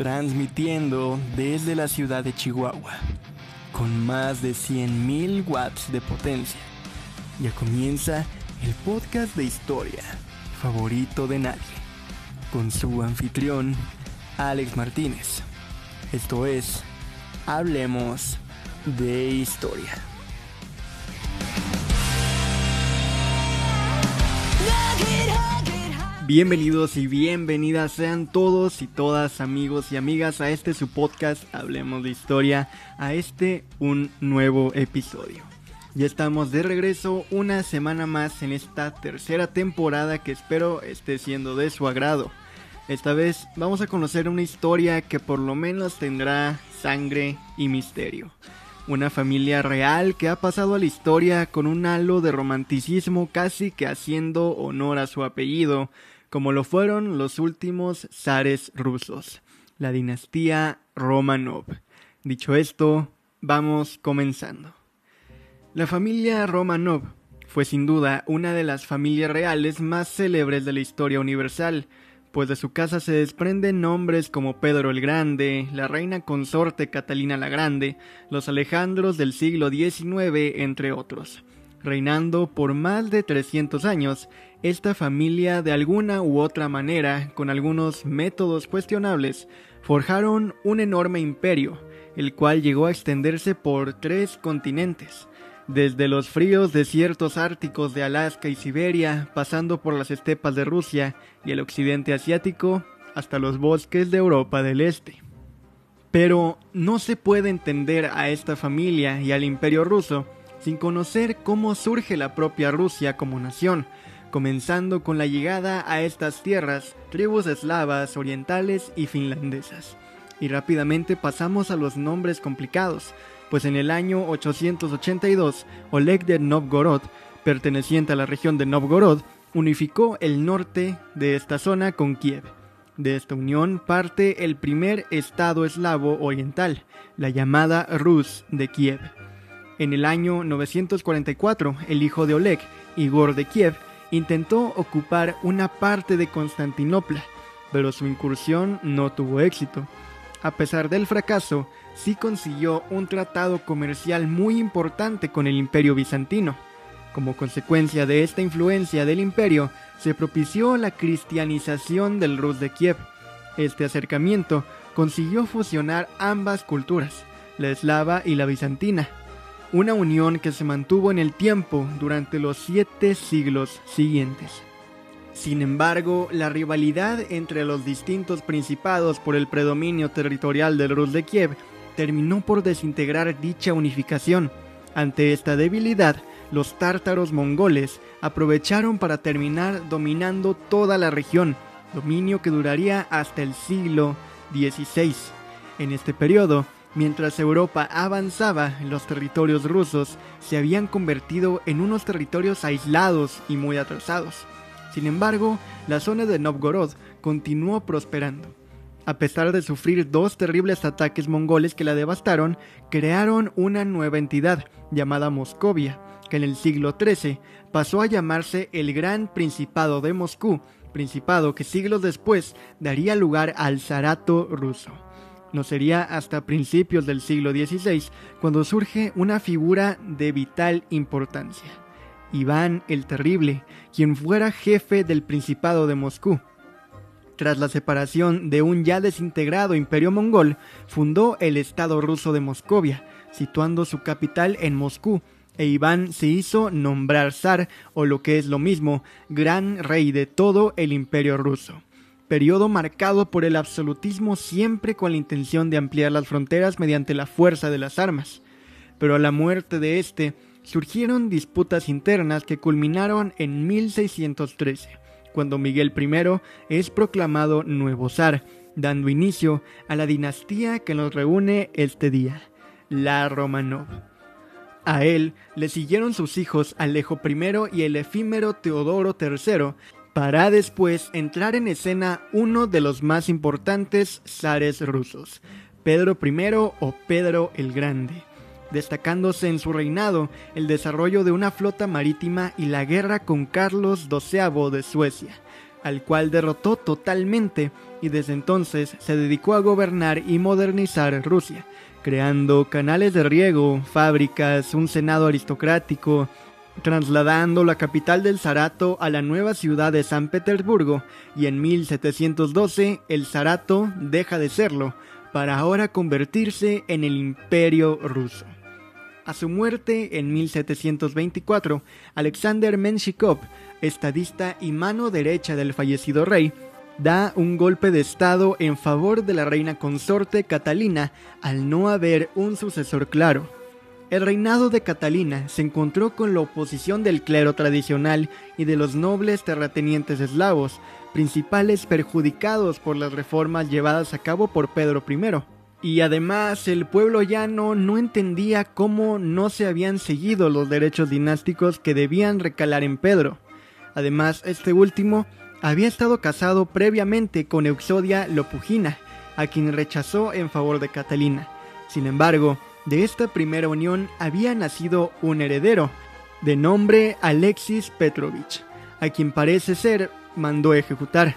transmitiendo desde la ciudad de Chihuahua, con más de 100.000 watts de potencia. Ya comienza el podcast de historia favorito de nadie, con su anfitrión, Alex Martínez. Esto es, hablemos de historia. Bienvenidos y bienvenidas sean todos y todas amigos y amigas a este su podcast Hablemos de Historia, a este un nuevo episodio. Ya estamos de regreso una semana más en esta tercera temporada que espero esté siendo de su agrado. Esta vez vamos a conocer una historia que por lo menos tendrá sangre y misterio. Una familia real que ha pasado a la historia con un halo de romanticismo casi que haciendo honor a su apellido, como lo fueron los últimos zares rusos, la dinastía Romanov. Dicho esto, vamos comenzando. La familia Romanov fue sin duda una de las familias reales más célebres de la historia universal, pues de su casa se desprenden nombres como Pedro el Grande, la reina consorte Catalina la Grande, los Alejandros del siglo XIX, entre otros. Reinando por más de 300 años, esta familia de alguna u otra manera, con algunos métodos cuestionables, forjaron un enorme imperio, el cual llegó a extenderse por tres continentes, desde los fríos desiertos árticos de Alaska y Siberia, pasando por las estepas de Rusia y el occidente asiático, hasta los bosques de Europa del Este. Pero no se puede entender a esta familia y al imperio ruso sin conocer cómo surge la propia Rusia como nación, comenzando con la llegada a estas tierras tribus eslavas, orientales y finlandesas. Y rápidamente pasamos a los nombres complicados, pues en el año 882 Oleg de Novgorod, perteneciente a la región de Novgorod, unificó el norte de esta zona con Kiev. De esta unión parte el primer estado eslavo oriental, la llamada Rus de Kiev. En el año 944, el hijo de Oleg, Igor de Kiev, intentó ocupar una parte de Constantinopla, pero su incursión no tuvo éxito. A pesar del fracaso, sí consiguió un tratado comercial muy importante con el imperio bizantino. Como consecuencia de esta influencia del imperio, se propició la cristianización del Rus de Kiev. Este acercamiento consiguió fusionar ambas culturas, la eslava y la bizantina, una unión que se mantuvo en el tiempo durante los siete siglos siguientes. Sin embargo, la rivalidad entre los distintos principados por el predominio territorial del Rus de Kiev terminó por desintegrar dicha unificación. Ante esta debilidad, los tártaros mongoles aprovecharon para terminar dominando toda la región, dominio que duraría hasta el siglo XVI. En este periodo, Mientras Europa avanzaba, los territorios rusos se habían convertido en unos territorios aislados y muy atrasados. Sin embargo, la zona de Novgorod continuó prosperando. A pesar de sufrir dos terribles ataques mongoles que la devastaron, crearon una nueva entidad llamada Moscovia, que en el siglo XIII pasó a llamarse el Gran Principado de Moscú, principado que siglos después daría lugar al Zarato ruso. No sería hasta principios del siglo XVI cuando surge una figura de vital importancia. Iván el Terrible, quien fuera jefe del Principado de Moscú. Tras la separación de un ya desintegrado imperio mongol, fundó el Estado ruso de Moscovia, situando su capital en Moscú, e Iván se hizo nombrar zar, o lo que es lo mismo, gran rey de todo el imperio ruso periodo marcado por el absolutismo siempre con la intención de ampliar las fronteras mediante la fuerza de las armas. Pero a la muerte de este surgieron disputas internas que culminaron en 1613, cuando Miguel I es proclamado nuevo zar, dando inicio a la dinastía que nos reúne este día, la Romanov. A él le siguieron sus hijos Alejo I y el efímero Teodoro III, para después entrar en escena uno de los más importantes zares rusos, Pedro I o Pedro el Grande, destacándose en su reinado el desarrollo de una flota marítima y la guerra con Carlos XII de Suecia, al cual derrotó totalmente y desde entonces se dedicó a gobernar y modernizar Rusia, creando canales de riego, fábricas, un senado aristocrático, trasladando la capital del Zarato a la nueva ciudad de San Petersburgo y en 1712 el Zarato deja de serlo para ahora convertirse en el imperio ruso. A su muerte en 1724, Alexander Menshikov, estadista y mano derecha del fallecido rey, da un golpe de estado en favor de la reina consorte Catalina al no haber un sucesor claro. El reinado de Catalina se encontró con la oposición del clero tradicional y de los nobles terratenientes eslavos, principales perjudicados por las reformas llevadas a cabo por Pedro I. Y además el pueblo llano no entendía cómo no se habían seguido los derechos dinásticos que debían recalar en Pedro. Además, este último había estado casado previamente con Euxodia Lopugina, a quien rechazó en favor de Catalina. Sin embargo, de esta primera unión había nacido un heredero, de nombre Alexis Petrovich, a quien parece ser mandó ejecutar.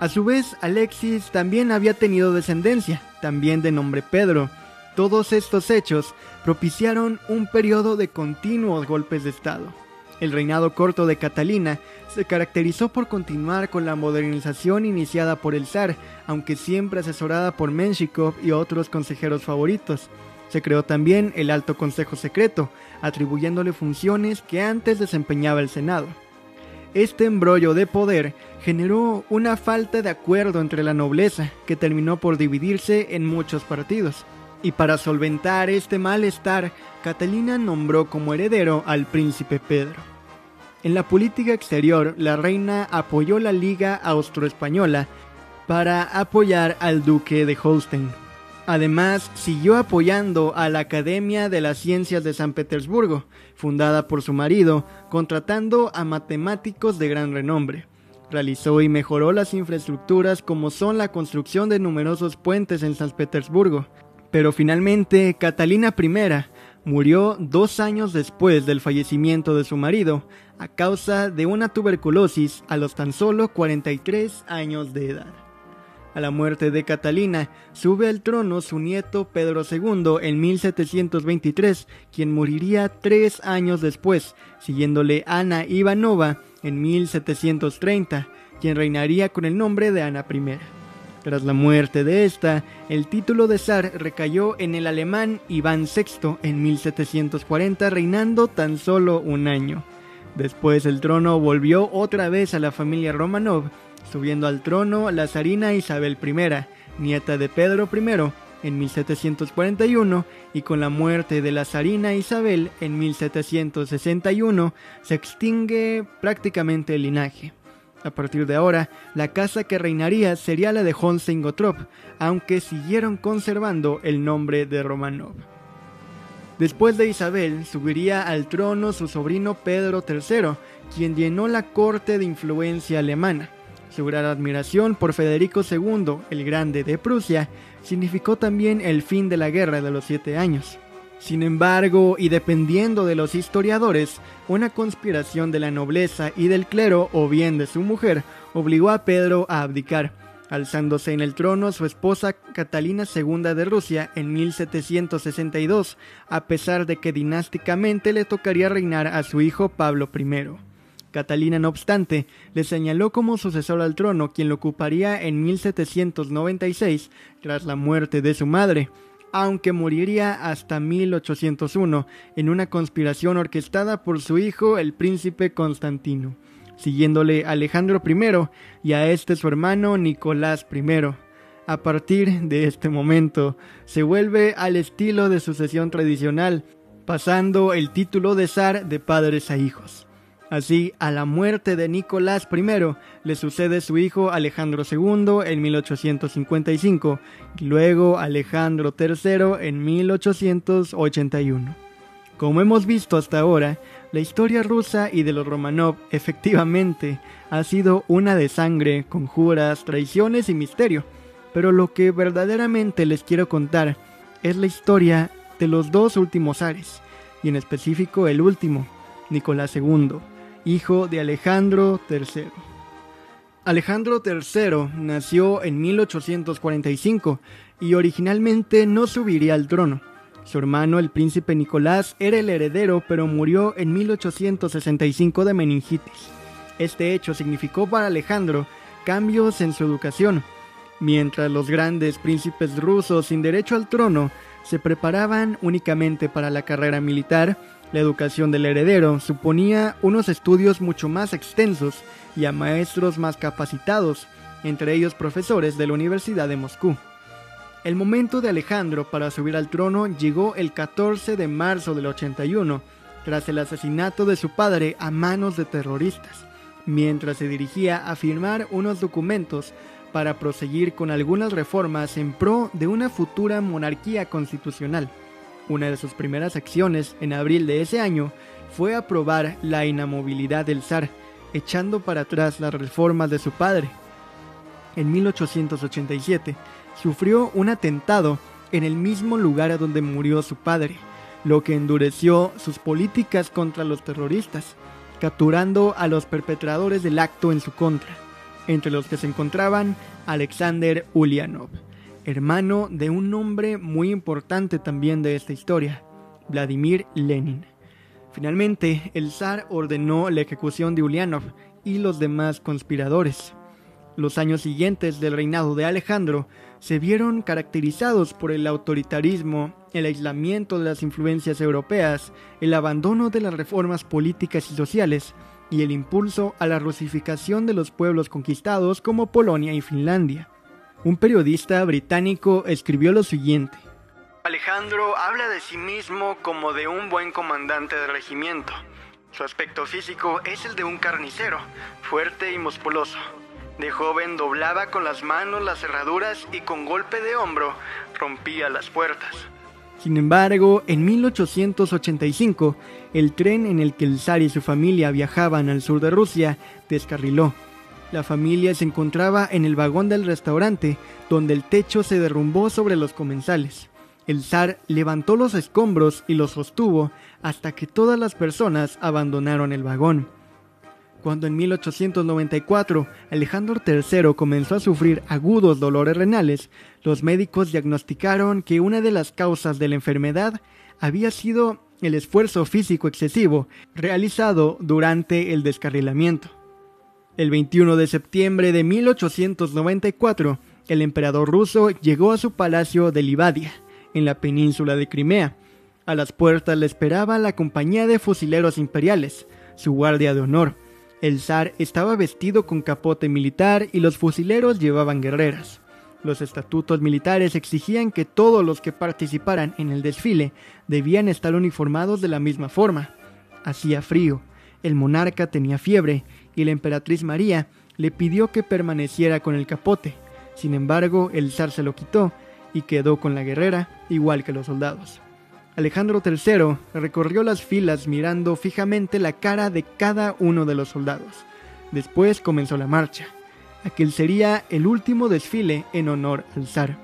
A su vez, Alexis también había tenido descendencia, también de nombre Pedro. Todos estos hechos propiciaron un periodo de continuos golpes de Estado. El reinado corto de Catalina se caracterizó por continuar con la modernización iniciada por el zar, aunque siempre asesorada por Menshikov y otros consejeros favoritos. Se creó también el Alto Consejo Secreto, atribuyéndole funciones que antes desempeñaba el Senado. Este embrollo de poder generó una falta de acuerdo entre la nobleza, que terminó por dividirse en muchos partidos. Y para solventar este malestar, Catalina nombró como heredero al príncipe Pedro. En la política exterior, la reina apoyó la Liga Austroespañola para apoyar al duque de Holstein. Además, siguió apoyando a la Academia de las Ciencias de San Petersburgo, fundada por su marido, contratando a matemáticos de gran renombre. Realizó y mejoró las infraestructuras como son la construcción de numerosos puentes en San Petersburgo. Pero finalmente, Catalina I murió dos años después del fallecimiento de su marido, a causa de una tuberculosis a los tan solo 43 años de edad. A la muerte de Catalina, sube al trono su nieto Pedro II en 1723, quien moriría tres años después, siguiéndole Ana Ivanova en 1730, quien reinaría con el nombre de Ana I. Tras la muerte de esta, el título de zar recayó en el alemán Iván VI en 1740, reinando tan solo un año. Después el trono volvió otra vez a la familia Romanov, subiendo al trono la zarina Isabel I, nieta de Pedro I, en 1741 y con la muerte de la zarina Isabel en 1761 se extingue prácticamente el linaje. A partir de ahora, la casa que reinaría sería la de Honsen-Gottorp, aunque siguieron conservando el nombre de Romanov. Después de Isabel, subiría al trono su sobrino Pedro III, quien llenó la corte de influencia alemana. Su gran admiración por Federico II, el Grande de Prusia, significó también el fin de la Guerra de los Siete Años. Sin embargo, y dependiendo de los historiadores, una conspiración de la nobleza y del clero, o bien de su mujer, obligó a Pedro a abdicar, alzándose en el trono su esposa Catalina II de Rusia en 1762, a pesar de que dinásticamente le tocaría reinar a su hijo Pablo I. Catalina, no obstante, le señaló como sucesor al trono, quien lo ocuparía en 1796, tras la muerte de su madre, aunque moriría hasta 1801 en una conspiración orquestada por su hijo, el príncipe Constantino siguiéndole Alejandro I y a este su hermano Nicolás I. A partir de este momento se vuelve al estilo de sucesión tradicional, pasando el título de zar de padres a hijos. Así, a la muerte de Nicolás I le sucede su hijo Alejandro II en 1855 y luego Alejandro III en 1881. Como hemos visto hasta ahora, la historia rusa y de los Romanov efectivamente ha sido una de sangre, conjuras, traiciones y misterio. Pero lo que verdaderamente les quiero contar es la historia de los dos últimos Ares, y en específico el último, Nicolás II, hijo de Alejandro III. Alejandro III nació en 1845 y originalmente no subiría al trono. Su hermano, el príncipe Nicolás, era el heredero, pero murió en 1865 de meningitis. Este hecho significó para Alejandro cambios en su educación, mientras los grandes príncipes rusos sin derecho al trono se preparaban únicamente para la carrera militar, la educación del heredero suponía unos estudios mucho más extensos y a maestros más capacitados, entre ellos profesores de la Universidad de Moscú. El momento de Alejandro para subir al trono llegó el 14 de marzo del 81, tras el asesinato de su padre a manos de terroristas, mientras se dirigía a firmar unos documentos para proseguir con algunas reformas en pro de una futura monarquía constitucional. Una de sus primeras acciones en abril de ese año fue aprobar la inamovilidad del zar, echando para atrás las reformas de su padre. En 1887 sufrió un atentado en el mismo lugar a donde murió su padre, lo que endureció sus políticas contra los terroristas, capturando a los perpetradores del acto en su contra entre los que se encontraban Alexander Ulyanov, hermano de un hombre muy importante también de esta historia, Vladimir Lenin. Finalmente, el zar ordenó la ejecución de Ulyanov y los demás conspiradores. Los años siguientes del reinado de Alejandro se vieron caracterizados por el autoritarismo, el aislamiento de las influencias europeas, el abandono de las reformas políticas y sociales, y el impulso a la rusificación de los pueblos conquistados como Polonia y Finlandia. Un periodista británico escribió lo siguiente. Alejandro habla de sí mismo como de un buen comandante de regimiento. Su aspecto físico es el de un carnicero, fuerte y musculoso. De joven doblaba con las manos las cerraduras y con golpe de hombro rompía las puertas. Sin embargo, en 1885, el tren en el que el zar y su familia viajaban al sur de Rusia descarriló. La familia se encontraba en el vagón del restaurante, donde el techo se derrumbó sobre los comensales. El zar levantó los escombros y los sostuvo hasta que todas las personas abandonaron el vagón. Cuando en 1894 Alejandro III comenzó a sufrir agudos dolores renales, los médicos diagnosticaron que una de las causas de la enfermedad había sido el esfuerzo físico excesivo realizado durante el descarrilamiento. El 21 de septiembre de 1894, el emperador ruso llegó a su palacio de Livadia, en la península de Crimea. A las puertas le esperaba la compañía de fusileros imperiales, su guardia de honor. El zar estaba vestido con capote militar y los fusileros llevaban guerreras. Los estatutos militares exigían que todos los que participaran en el desfile debían estar uniformados de la misma forma. Hacía frío, el monarca tenía fiebre y la emperatriz María le pidió que permaneciera con el capote. Sin embargo, el zar se lo quitó y quedó con la guerrera, igual que los soldados. Alejandro III recorrió las filas mirando fijamente la cara de cada uno de los soldados. Después comenzó la marcha. Aquel sería el último desfile en honor al zar.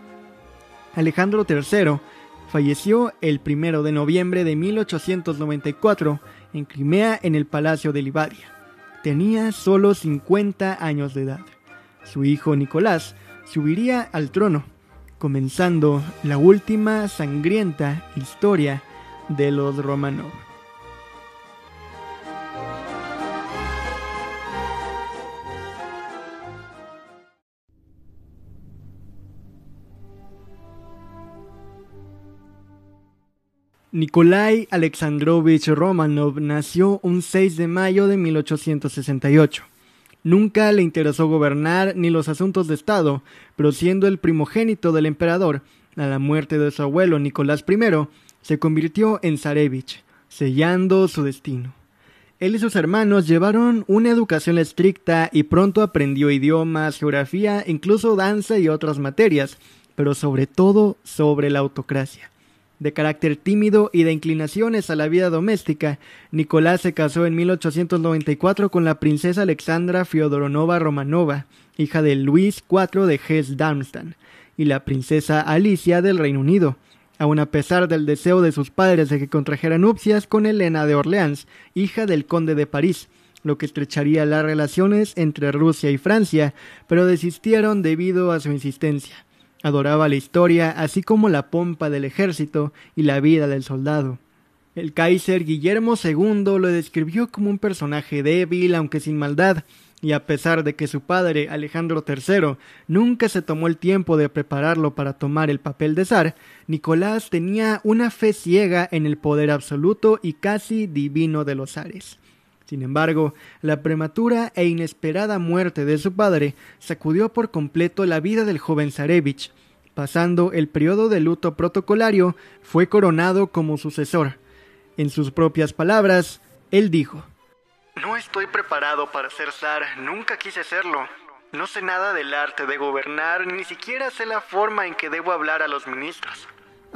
Alejandro III falleció el 1 de noviembre de 1894 en Crimea en el Palacio de Livadia. Tenía solo 50 años de edad. Su hijo Nicolás subiría al trono, comenzando la última sangrienta historia de los Romanov. Nikolai Alexandrovich Romanov nació un 6 de mayo de 1868. Nunca le interesó gobernar ni los asuntos de Estado, pero siendo el primogénito del emperador, a la muerte de su abuelo Nicolás I, se convirtió en Zarevich, sellando su destino. Él y sus hermanos llevaron una educación estricta y pronto aprendió idiomas, geografía, incluso danza y otras materias, pero sobre todo sobre la autocracia. De carácter tímido y de inclinaciones a la vida doméstica, Nicolás se casó en 1894 con la princesa Alexandra Fyodoronova Romanova, hija de Luis IV de Hesse-Darmstadt, y la princesa Alicia del Reino Unido, aun a pesar del deseo de sus padres de que contrajera nupcias con Elena de Orleans, hija del conde de París. lo que estrecharía las relaciones entre Rusia y Francia, pero desistieron debido a su insistencia. Adoraba la historia, así como la pompa del ejército y la vida del soldado. El Kaiser Guillermo II lo describió como un personaje débil, aunque sin maldad, y a pesar de que su padre, Alejandro III, nunca se tomó el tiempo de prepararlo para tomar el papel de zar, Nicolás tenía una fe ciega en el poder absoluto y casi divino de los zares. Sin embargo, la prematura e inesperada muerte de su padre sacudió por completo la vida del joven zarevich. Pasando el periodo de luto protocolario, fue coronado como sucesor. En sus propias palabras, él dijo no estoy preparado para ser zar, nunca quise serlo. No sé nada del arte de gobernar, ni siquiera sé la forma en que debo hablar a los ministros.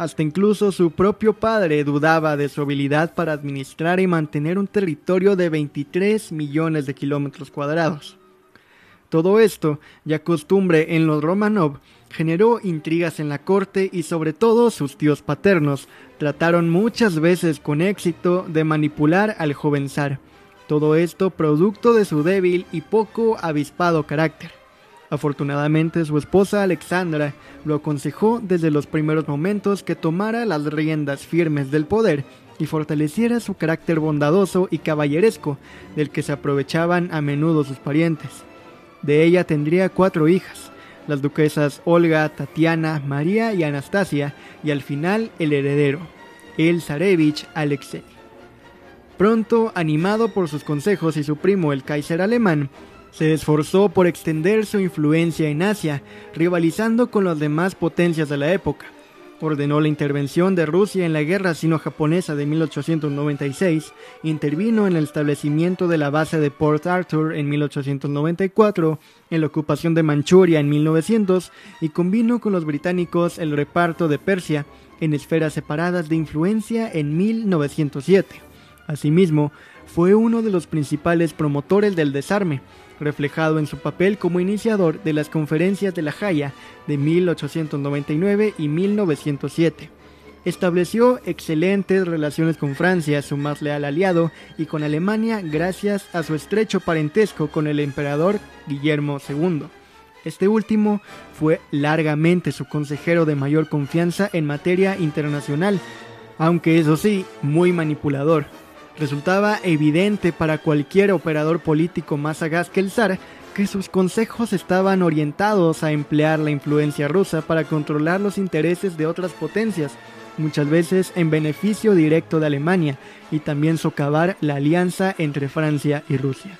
Hasta incluso su propio padre dudaba de su habilidad para administrar y mantener un territorio de 23 millones de kilómetros cuadrados. Todo esto, ya costumbre en los Romanov, generó intrigas en la corte y sobre todo sus tíos paternos trataron muchas veces con éxito de manipular al joven zar todo esto producto de su débil y poco avispado carácter. Afortunadamente su esposa Alexandra lo aconsejó desde los primeros momentos que tomara las riendas firmes del poder y fortaleciera su carácter bondadoso y caballeresco, del que se aprovechaban a menudo sus parientes. De ella tendría cuatro hijas, las duquesas Olga, Tatiana, María y Anastasia, y al final el heredero, el zarevich Alexei. Pronto, animado por sus consejos y su primo el Kaiser alemán, se esforzó por extender su influencia en Asia, rivalizando con las demás potencias de la época. Ordenó la intervención de Rusia en la guerra sino-japonesa de 1896, intervino en el establecimiento de la base de Port Arthur en 1894, en la ocupación de Manchuria en 1900 y combinó con los británicos el reparto de Persia en esferas separadas de influencia en 1907. Asimismo, fue uno de los principales promotores del desarme, reflejado en su papel como iniciador de las conferencias de La Haya de 1899 y 1907. Estableció excelentes relaciones con Francia, su más leal aliado, y con Alemania gracias a su estrecho parentesco con el emperador Guillermo II. Este último fue largamente su consejero de mayor confianza en materia internacional, aunque eso sí, muy manipulador. Resultaba evidente para cualquier operador político más sagaz que el zar que sus consejos estaban orientados a emplear la influencia rusa para controlar los intereses de otras potencias, muchas veces en beneficio directo de Alemania, y también socavar la alianza entre Francia y Rusia.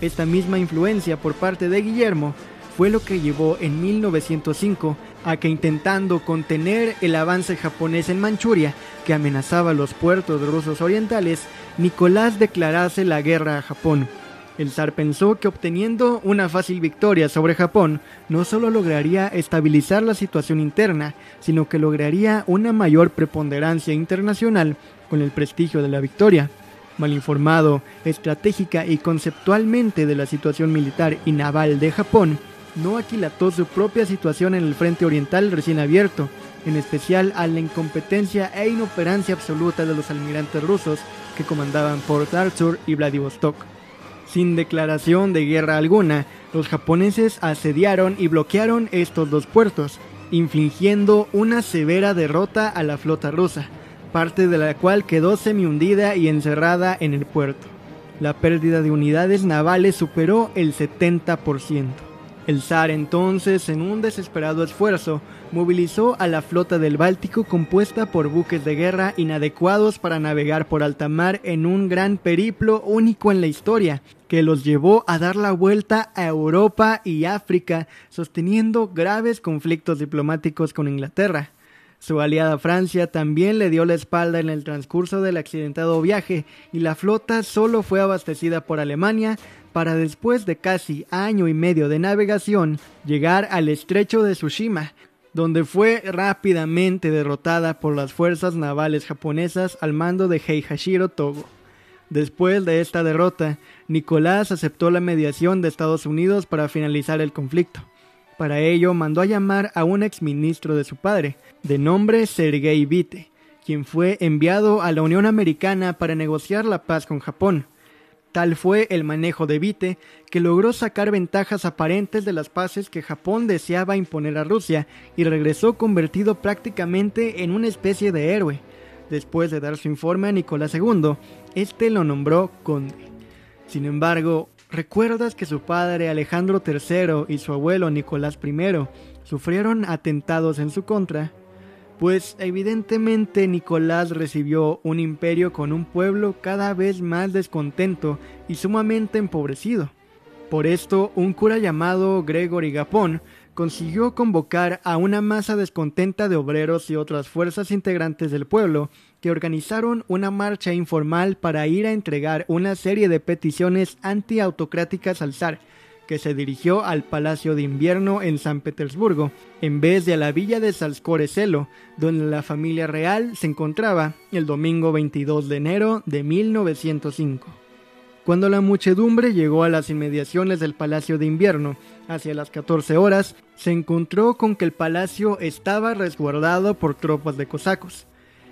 Esta misma influencia por parte de Guillermo fue lo que llevó en 1905 a que intentando contener el avance japonés en Manchuria, que amenazaba los puertos rusos orientales, Nicolás declarase la guerra a Japón. El zar pensó que obteniendo una fácil victoria sobre Japón no solo lograría estabilizar la situación interna, sino que lograría una mayor preponderancia internacional con el prestigio de la victoria. Mal informado estratégica y conceptualmente de la situación militar y naval de Japón, no aquilató su propia situación en el frente oriental recién abierto, en especial a la incompetencia e inoperancia absoluta de los almirantes rusos que comandaban Port Arthur y Vladivostok. Sin declaración de guerra alguna, los japoneses asediaron y bloquearon estos dos puertos, infligiendo una severa derrota a la flota rusa, parte de la cual quedó semi-hundida y encerrada en el puerto. La pérdida de unidades navales superó el 70%. El zar entonces, en un desesperado esfuerzo, movilizó a la flota del Báltico compuesta por buques de guerra inadecuados para navegar por alta mar en un gran periplo único en la historia, que los llevó a dar la vuelta a Europa y África, sosteniendo graves conflictos diplomáticos con Inglaterra. Su aliada Francia también le dio la espalda en el transcurso del accidentado viaje y la flota solo fue abastecida por Alemania para después de casi año y medio de navegación llegar al estrecho de Tsushima, donde fue rápidamente derrotada por las fuerzas navales japonesas al mando de Heihashiro Togo. Después de esta derrota, Nicolás aceptó la mediación de Estados Unidos para finalizar el conflicto. Para ello mandó a llamar a un exministro de su padre, de nombre Sergei Vite, quien fue enviado a la Unión Americana para negociar la paz con Japón. Tal fue el manejo de Vite que logró sacar ventajas aparentes de las paces que Japón deseaba imponer a Rusia y regresó convertido prácticamente en una especie de héroe. Después de dar su informe a Nicolás II, este lo nombró conde. Sin embargo, ¿recuerdas que su padre Alejandro III y su abuelo Nicolás I sufrieron atentados en su contra? Pues evidentemente Nicolás recibió un imperio con un pueblo cada vez más descontento y sumamente empobrecido. Por esto, un cura llamado Gregory Gapón consiguió convocar a una masa descontenta de obreros y otras fuerzas integrantes del pueblo que organizaron una marcha informal para ir a entregar una serie de peticiones antiautocráticas al zar, que se dirigió al Palacio de Invierno en San Petersburgo, en vez de a la villa de Salskoreselo, donde la familia real se encontraba el domingo 22 de enero de 1905. Cuando la muchedumbre llegó a las inmediaciones del Palacio de Invierno, hacia las 14 horas, se encontró con que el palacio estaba resguardado por tropas de cosacos.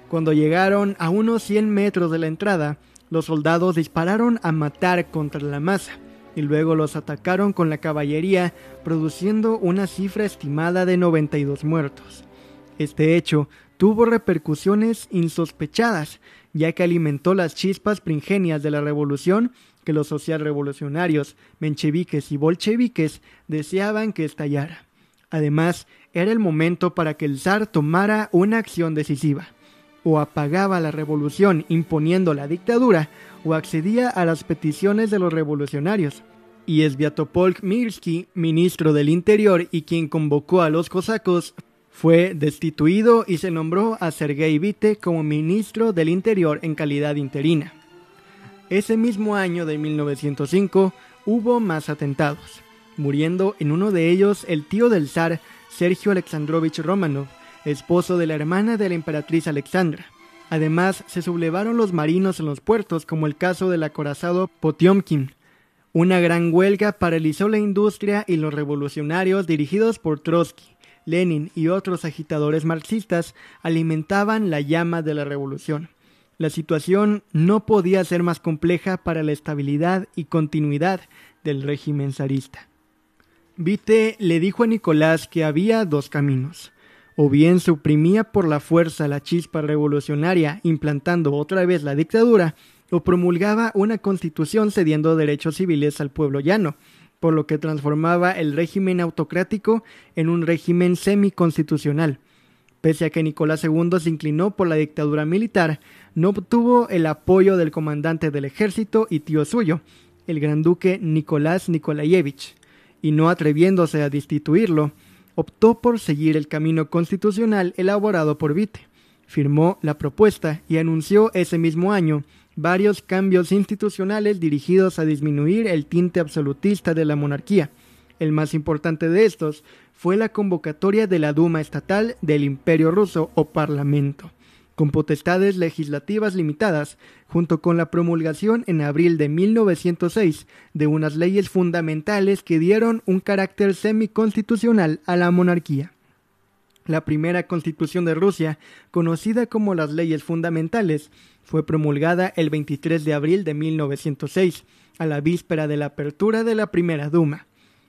Cuando llegaron a unos 100 metros de la entrada, los soldados dispararon a matar contra la masa y luego los atacaron con la caballería, produciendo una cifra estimada de 92 muertos. Este hecho tuvo repercusiones insospechadas, ya que alimentó las chispas pringenias de la revolución que los socialrevolucionarios, mencheviques y bolcheviques deseaban que estallara. Además, era el momento para que el zar tomara una acción decisiva. O apagaba la revolución imponiendo la dictadura, o accedía a las peticiones de los revolucionarios. Y Sviatopolk Mirsky, ministro del Interior y quien convocó a los cosacos, fue destituido y se nombró a Sergei Vite como ministro del Interior en calidad interina. Ese mismo año de 1905 hubo más atentados, muriendo en uno de ellos el tío del zar Sergio Alexandrovich Romanov, esposo de la hermana de la emperatriz Alexandra. Además, se sublevaron los marinos en los puertos, como el caso del acorazado Potiomkin. Una gran huelga paralizó la industria y los revolucionarios dirigidos por Trotsky, Lenin y otros agitadores marxistas alimentaban la llama de la revolución. La situación no podía ser más compleja para la estabilidad y continuidad del régimen zarista. Vite le dijo a Nicolás que había dos caminos o bien suprimía por la fuerza la chispa revolucionaria implantando otra vez la dictadura, o promulgaba una constitución cediendo derechos civiles al pueblo llano, por lo que transformaba el régimen autocrático en un régimen semiconstitucional. Pese a que Nicolás II se inclinó por la dictadura militar, no obtuvo el apoyo del comandante del ejército y tío suyo, el gran duque Nicolás Nikolayevich, y no atreviéndose a destituirlo, optó por seguir el camino constitucional elaborado por Vite. Firmó la propuesta y anunció ese mismo año varios cambios institucionales dirigidos a disminuir el tinte absolutista de la monarquía. El más importante de estos fue la convocatoria de la Duma Estatal del Imperio Ruso o Parlamento con potestades legislativas limitadas, junto con la promulgación en abril de 1906 de unas leyes fundamentales que dieron un carácter semiconstitucional a la monarquía. La primera constitución de Rusia, conocida como las leyes fundamentales, fue promulgada el 23 de abril de 1906, a la víspera de la apertura de la primera Duma.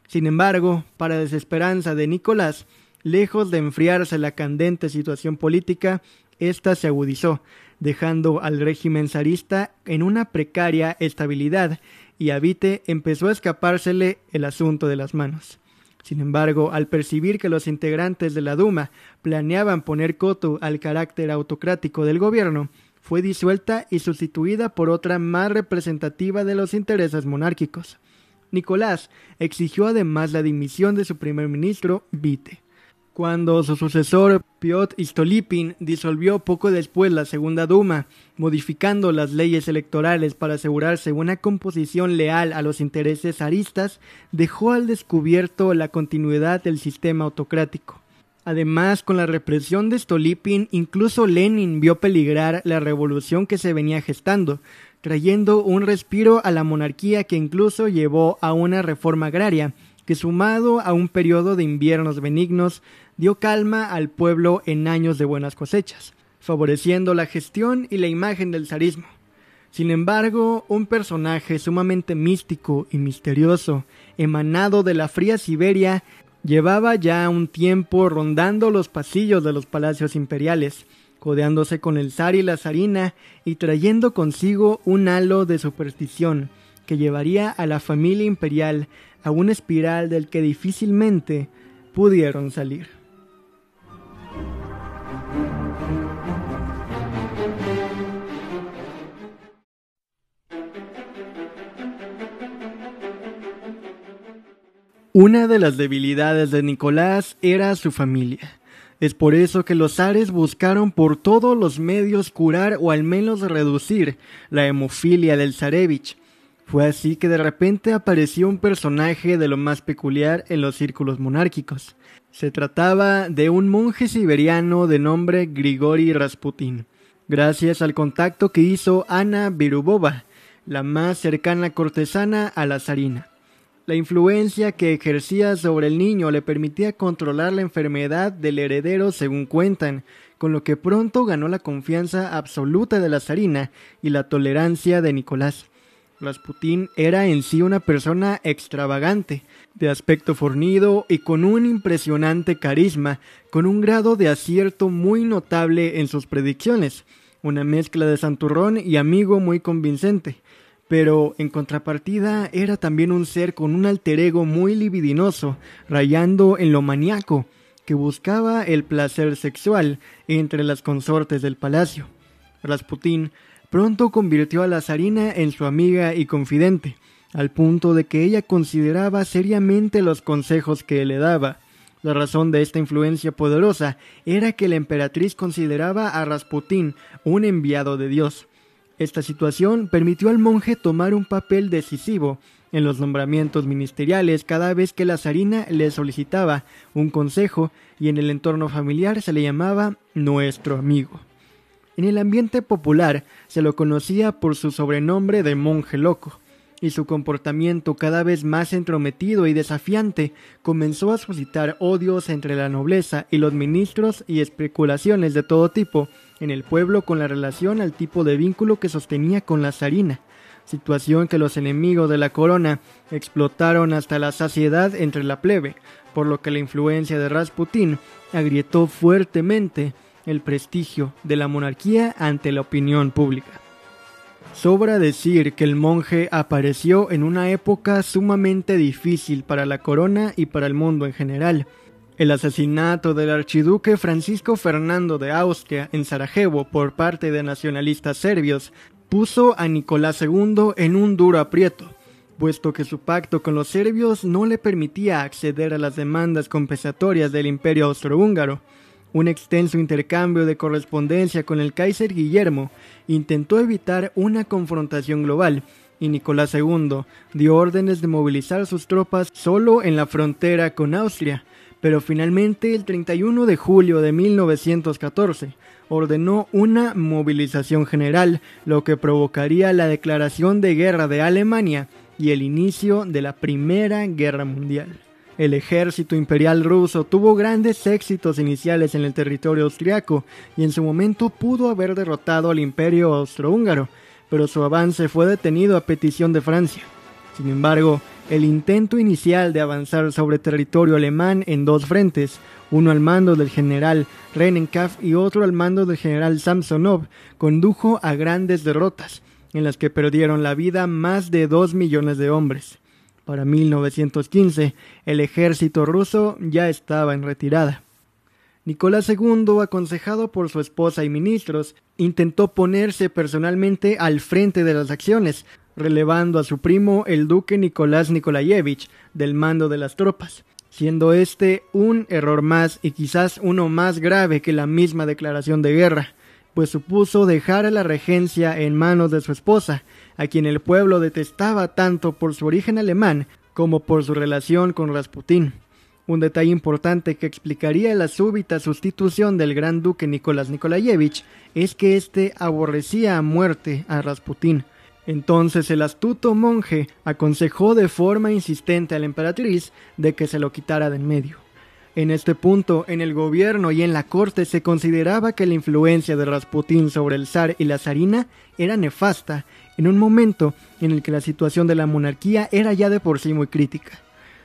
Sin embargo, para desesperanza de Nicolás, lejos de enfriarse la candente situación política, esta se agudizó, dejando al régimen zarista en una precaria estabilidad y a Vite empezó a escapársele el asunto de las manos. Sin embargo, al percibir que los integrantes de la Duma planeaban poner coto al carácter autocrático del gobierno, fue disuelta y sustituida por otra más representativa de los intereses monárquicos. Nicolás exigió además la dimisión de su primer ministro, Vite. Cuando su sucesor Piotr Istolipin disolvió poco después la Segunda Duma, modificando las leyes electorales para asegurarse una composición leal a los intereses zaristas, dejó al descubierto la continuidad del sistema autocrático. Además, con la represión de Stolipin, incluso Lenin vio peligrar la revolución que se venía gestando, trayendo un respiro a la monarquía que incluso llevó a una reforma agraria, que sumado a un periodo de inviernos benignos dio calma al pueblo en años de buenas cosechas, favoreciendo la gestión y la imagen del zarismo. Sin embargo, un personaje sumamente místico y misterioso, emanado de la fría Siberia, llevaba ya un tiempo rondando los pasillos de los palacios imperiales, codeándose con el zar y la zarina y trayendo consigo un halo de superstición que llevaría a la familia imperial a una espiral del que difícilmente pudieron salir. Una de las debilidades de Nicolás era su familia. Es por eso que los zares buscaron por todos los medios curar o al menos reducir la hemofilia del zarevich. Fue así que de repente apareció un personaje de lo más peculiar en los círculos monárquicos. Se trataba de un monje siberiano de nombre Grigori Rasputin. Gracias al contacto que hizo Ana Virubova, la más cercana cortesana a la zarina. La influencia que ejercía sobre el niño le permitía controlar la enfermedad del heredero según cuentan, con lo que pronto ganó la confianza absoluta de la zarina y la tolerancia de Nicolás. Rasputín era en sí una persona extravagante, de aspecto fornido y con un impresionante carisma, con un grado de acierto muy notable en sus predicciones, una mezcla de santurrón y amigo muy convincente pero en contrapartida era también un ser con un alter ego muy libidinoso, rayando en lo maníaco, que buscaba el placer sexual entre las consortes del palacio. Rasputín pronto convirtió a la zarina en su amiga y confidente, al punto de que ella consideraba seriamente los consejos que le daba. La razón de esta influencia poderosa era que la emperatriz consideraba a Rasputín un enviado de Dios, esta situación permitió al monje tomar un papel decisivo en los nombramientos ministeriales cada vez que la zarina le solicitaba un consejo y en el entorno familiar se le llamaba nuestro amigo. En el ambiente popular se lo conocía por su sobrenombre de monje loco, y su comportamiento cada vez más entrometido y desafiante comenzó a suscitar odios entre la nobleza y los ministros y especulaciones de todo tipo en el pueblo con la relación al tipo de vínculo que sostenía con la zarina, situación que los enemigos de la corona explotaron hasta la saciedad entre la plebe, por lo que la influencia de Rasputín agrietó fuertemente el prestigio de la monarquía ante la opinión pública. Sobra decir que el monje apareció en una época sumamente difícil para la corona y para el mundo en general. El asesinato del archiduque Francisco Fernando de Austria en Sarajevo por parte de nacionalistas serbios puso a Nicolás II en un duro aprieto, puesto que su pacto con los serbios no le permitía acceder a las demandas compensatorias del imperio austrohúngaro. Un extenso intercambio de correspondencia con el Kaiser Guillermo intentó evitar una confrontación global y Nicolás II dio órdenes de movilizar sus tropas solo en la frontera con Austria, pero finalmente el 31 de julio de 1914 ordenó una movilización general, lo que provocaría la declaración de guerra de Alemania y el inicio de la Primera Guerra Mundial. El ejército imperial ruso tuvo grandes éxitos iniciales en el territorio austriaco y en su momento pudo haber derrotado al imperio austrohúngaro, pero su avance fue detenido a petición de Francia. Sin embargo, el intento inicial de avanzar sobre territorio alemán en dos frentes, uno al mando del general Rennenkampf y otro al mando del general Samsonov, condujo a grandes derrotas, en las que perdieron la vida más de dos millones de hombres. Para 1915, el ejército ruso ya estaba en retirada. Nicolás II, aconsejado por su esposa y ministros, intentó ponerse personalmente al frente de las acciones, relevando a su primo el duque Nicolás Nikolayevich del mando de las tropas, siendo este un error más y quizás uno más grave que la misma declaración de guerra, pues supuso dejar a la regencia en manos de su esposa, a quien el pueblo detestaba tanto por su origen alemán como por su relación con Rasputín. Un detalle importante que explicaría la súbita sustitución del gran duque Nicolás Nikolayevich es que éste aborrecía a muerte a Rasputín. Entonces el astuto monje aconsejó de forma insistente a la emperatriz de que se lo quitara de en medio. En este punto, en el gobierno y en la corte se consideraba que la influencia de Rasputín sobre el zar y la zarina era nefasta, en un momento en el que la situación de la monarquía era ya de por sí muy crítica.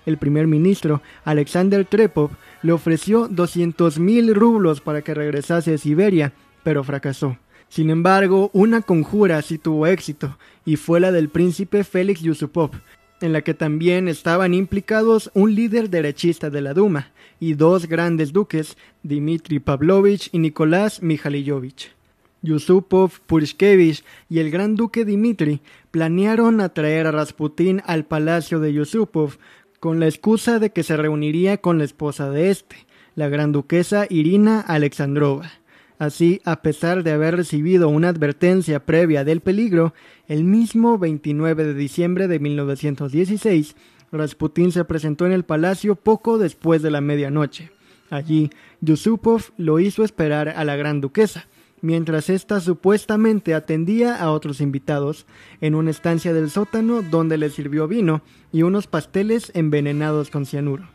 El primer ministro, Alexander Trepov, le ofreció 200.000 rublos para que regresase a Siberia, pero fracasó. Sin embargo, una conjura sí tuvo éxito, y fue la del príncipe Félix Yusupov, en la que también estaban implicados un líder derechista de la Duma y dos grandes duques, Dmitri Pavlovich y Nicolás Mikhailovich. Yusupov, Purishkevich y el gran duque Dmitri planearon atraer a Rasputín al palacio de Yusupov con la excusa de que se reuniría con la esposa de este, la gran duquesa Irina Alexandrova. Así, a pesar de haber recibido una advertencia previa del peligro, el mismo 29 de diciembre de 1916, Rasputín se presentó en el palacio poco después de la medianoche. Allí, Yusupov lo hizo esperar a la gran duquesa, mientras ésta supuestamente atendía a otros invitados en una estancia del sótano donde le sirvió vino y unos pasteles envenenados con cianuro.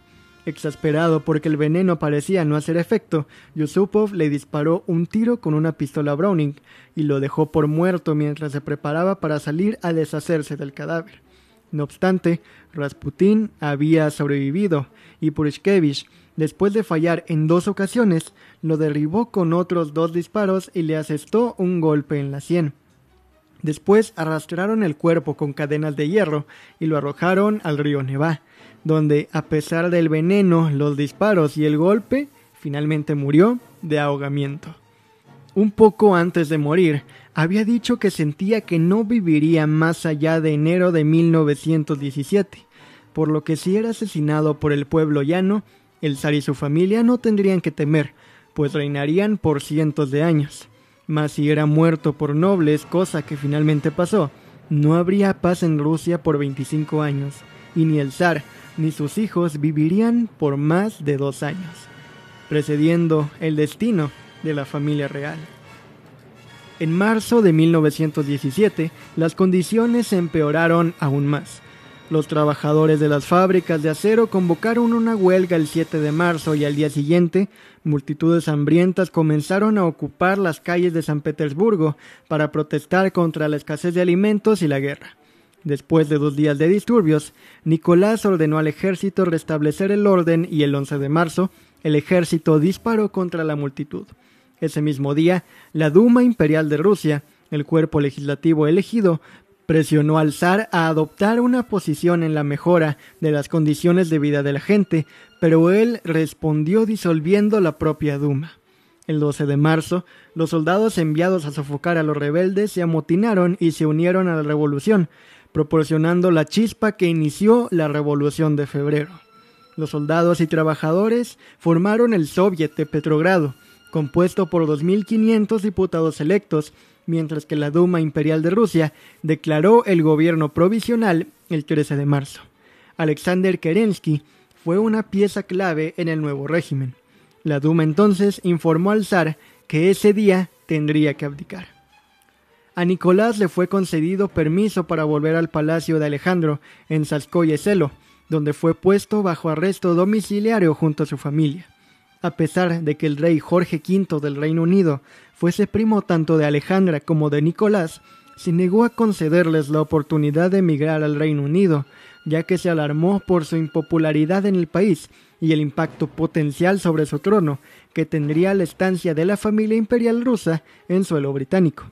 Exasperado porque el veneno parecía no hacer efecto, Yusupov le disparó un tiro con una pistola Browning y lo dejó por muerto mientras se preparaba para salir a deshacerse del cadáver. No obstante, Rasputín había sobrevivido y Purishkevich, después de fallar en dos ocasiones, lo derribó con otros dos disparos y le asestó un golpe en la sien. Después arrastraron el cuerpo con cadenas de hierro y lo arrojaron al río Neva donde a pesar del veneno, los disparos y el golpe, finalmente murió de ahogamiento. Un poco antes de morir, había dicho que sentía que no viviría más allá de enero de 1917, por lo que si era asesinado por el pueblo llano, el zar y su familia no tendrían que temer, pues reinarían por cientos de años. Mas si era muerto por nobles, cosa que finalmente pasó, no habría paz en Rusia por 25 años, y ni el zar ni sus hijos vivirían por más de dos años, precediendo el destino de la familia real. En marzo de 1917, las condiciones empeoraron aún más. Los trabajadores de las fábricas de acero convocaron una huelga el 7 de marzo y al día siguiente, multitudes hambrientas comenzaron a ocupar las calles de San Petersburgo para protestar contra la escasez de alimentos y la guerra. Después de dos días de disturbios, Nicolás ordenó al ejército restablecer el orden y el 11 de marzo el ejército disparó contra la multitud. Ese mismo día, la Duma Imperial de Rusia, el cuerpo legislativo elegido, presionó al zar a adoptar una posición en la mejora de las condiciones de vida de la gente, pero él respondió disolviendo la propia Duma. El 12 de marzo, los soldados enviados a sofocar a los rebeldes se amotinaron y se unieron a la revolución, proporcionando la chispa que inició la Revolución de Febrero. Los soldados y trabajadores formaron el Soviet de Petrogrado, compuesto por 2.500 diputados electos, mientras que la Duma Imperial de Rusia declaró el gobierno provisional el 13 de marzo. Alexander Kerensky fue una pieza clave en el nuevo régimen. La Duma entonces informó al zar que ese día tendría que abdicar. A Nicolás le fue concedido permiso para volver al palacio de Alejandro en Selo, donde fue puesto bajo arresto domiciliario junto a su familia. A pesar de que el rey Jorge V del Reino Unido fuese primo tanto de Alejandra como de Nicolás, se negó a concederles la oportunidad de emigrar al Reino Unido, ya que se alarmó por su impopularidad en el país y el impacto potencial sobre su trono que tendría la estancia de la familia imperial rusa en suelo británico.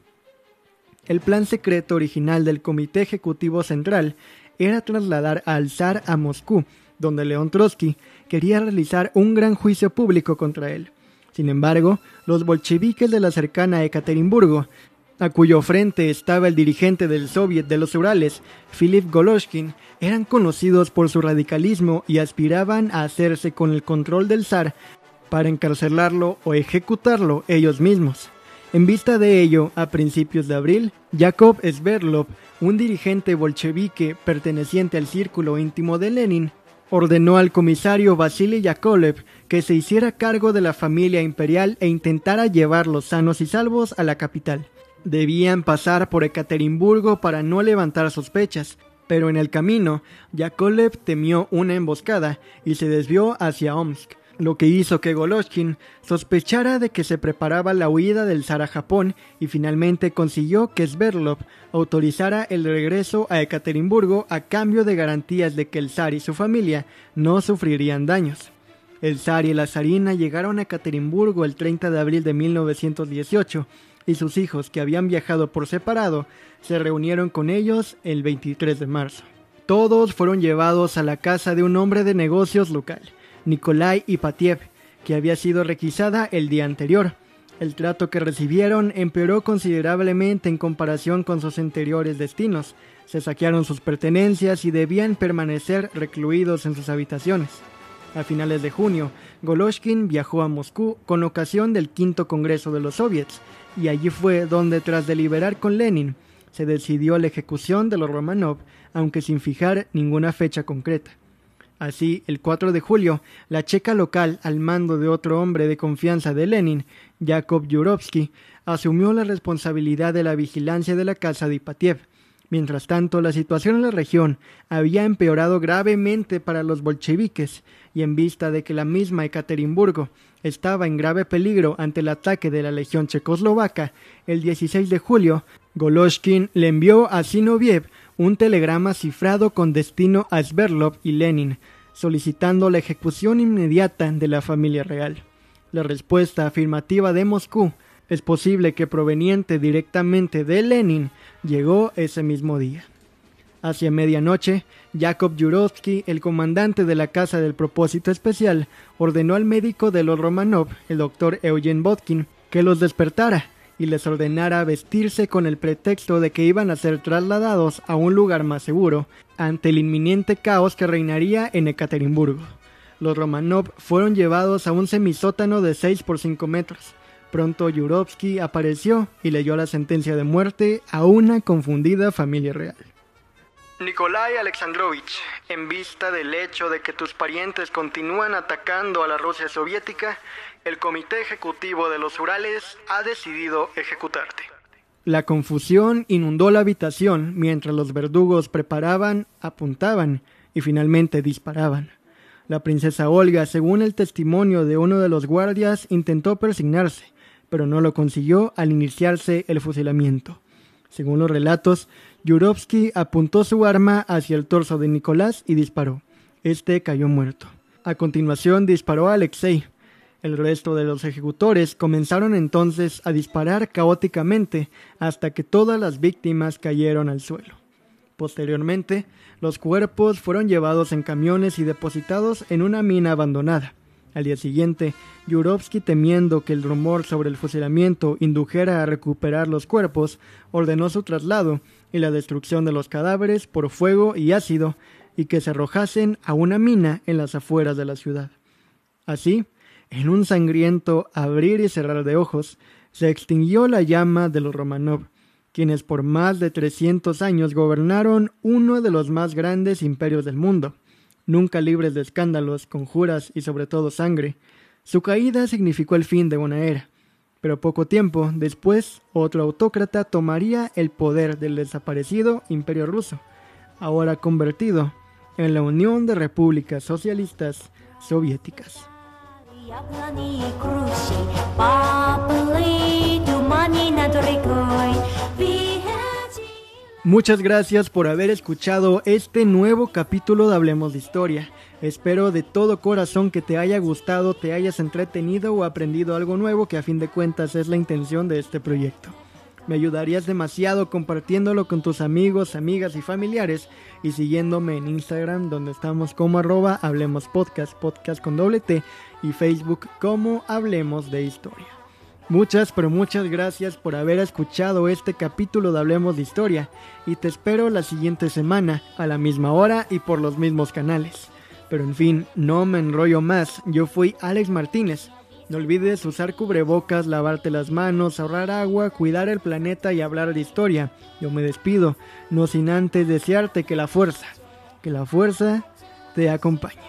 El plan secreto original del Comité Ejecutivo Central era trasladar al zar a Moscú, donde León Trotsky quería realizar un gran juicio público contra él. Sin embargo, los bolcheviques de la cercana Ekaterimburgo, a cuyo frente estaba el dirigente del Soviet de los Urales, Philip Goloshkin, eran conocidos por su radicalismo y aspiraban a hacerse con el control del zar para encarcelarlo o ejecutarlo ellos mismos. En vista de ello, a principios de abril, Yakov Sverdlov, un dirigente bolchevique perteneciente al círculo íntimo de Lenin, ordenó al comisario Vasily Yakolev que se hiciera cargo de la familia imperial e intentara llevarlos sanos y salvos a la capital. Debían pasar por Ekaterimburgo para no levantar sospechas, pero en el camino, Yakolev temió una emboscada y se desvió hacia Omsk, lo que hizo que Goloshkin sospechara de que se preparaba la huida del zar a Japón y finalmente consiguió que Sverdlov autorizara el regreso a Ekaterimburgo a cambio de garantías de que el zar y su familia no sufrirían daños. El zar y la zarina llegaron a Ekaterimburgo el 30 de abril de 1918 y sus hijos, que habían viajado por separado, se reunieron con ellos el 23 de marzo. Todos fueron llevados a la casa de un hombre de negocios local, Nikolai Ipatiev, que había sido requisada el día anterior. El trato que recibieron empeoró considerablemente en comparación con sus anteriores destinos. Se saquearon sus pertenencias y debían permanecer recluidos en sus habitaciones. A finales de junio, Goloshkin viajó a Moscú con ocasión del quinto Congreso de los Soviets, y allí fue donde, tras deliberar con Lenin, se decidió la ejecución de los Romanov, aunque sin fijar ninguna fecha concreta. Así, el 4 de julio, la checa local, al mando de otro hombre de confianza de Lenin, Yakov Yurovsky, asumió la responsabilidad de la vigilancia de la casa de Ipatiev. Mientras tanto, la situación en la región había empeorado gravemente para los bolcheviques, y en vista de que la misma Ekaterimburgo estaba en grave peligro ante el ataque de la legión checoslovaca, el 16 de julio, Goloshkin le envió a Zinoviev un telegrama cifrado con destino a Sverdlov y Lenin, solicitando la ejecución inmediata de la familia real. La respuesta afirmativa de Moscú es posible que proveniente directamente de Lenin llegó ese mismo día. Hacia medianoche, Yakov Yurovsky, el comandante de la Casa del Propósito Especial, ordenó al médico de los Romanov, el doctor Eugen Botkin, que los despertara y les ordenara vestirse con el pretexto de que iban a ser trasladados a un lugar más seguro ante el inminente caos que reinaría en Ekaterimburgo. Los Romanov fueron llevados a un semisótano de 6 por 5 metros. Pronto Yurovsky apareció y leyó la sentencia de muerte a una confundida familia real. Nikolai Alexandrovich, en vista del hecho de que tus parientes continúan atacando a la Rusia soviética, el Comité Ejecutivo de los Urales ha decidido ejecutarte. La confusión inundó la habitación mientras los verdugos preparaban, apuntaban y finalmente disparaban. La princesa Olga, según el testimonio de uno de los guardias, intentó persignarse, pero no lo consiguió al iniciarse el fusilamiento. Según los relatos, Yurovsky apuntó su arma hacia el torso de Nicolás y disparó. Este cayó muerto. A continuación disparó a Alexei. El resto de los ejecutores comenzaron entonces a disparar caóticamente hasta que todas las víctimas cayeron al suelo. Posteriormente, los cuerpos fueron llevados en camiones y depositados en una mina abandonada. Al día siguiente, Yurovsky, temiendo que el rumor sobre el fusilamiento indujera a recuperar los cuerpos, ordenó su traslado y la destrucción de los cadáveres por fuego y ácido y que se arrojasen a una mina en las afueras de la ciudad. Así, en un sangriento abrir y cerrar de ojos, se extinguió la llama de los Romanov, quienes por más de 300 años gobernaron uno de los más grandes imperios del mundo, nunca libres de escándalos, conjuras y sobre todo sangre. Su caída significó el fin de una era, pero poco tiempo después otro autócrata tomaría el poder del desaparecido imperio ruso, ahora convertido en la Unión de Repúblicas Socialistas Soviéticas. Muchas gracias por haber escuchado este nuevo capítulo de Hablemos de Historia. Espero de todo corazón que te haya gustado, te hayas entretenido o aprendido algo nuevo que a fin de cuentas es la intención de este proyecto. Me ayudarías demasiado compartiéndolo con tus amigos, amigas y familiares y siguiéndome en Instagram donde estamos como arroba Hablemos Podcast, podcast con doble T y Facebook como Hablemos de Historia. Muchas, pero muchas gracias por haber escuchado este capítulo de Hablemos de Historia y te espero la siguiente semana a la misma hora y por los mismos canales. Pero en fin, no me enrollo más, yo fui Alex Martínez. No olvides usar cubrebocas, lavarte las manos, ahorrar agua, cuidar el planeta y hablar de historia. Yo me despido, no sin antes desearte que la fuerza, que la fuerza te acompañe.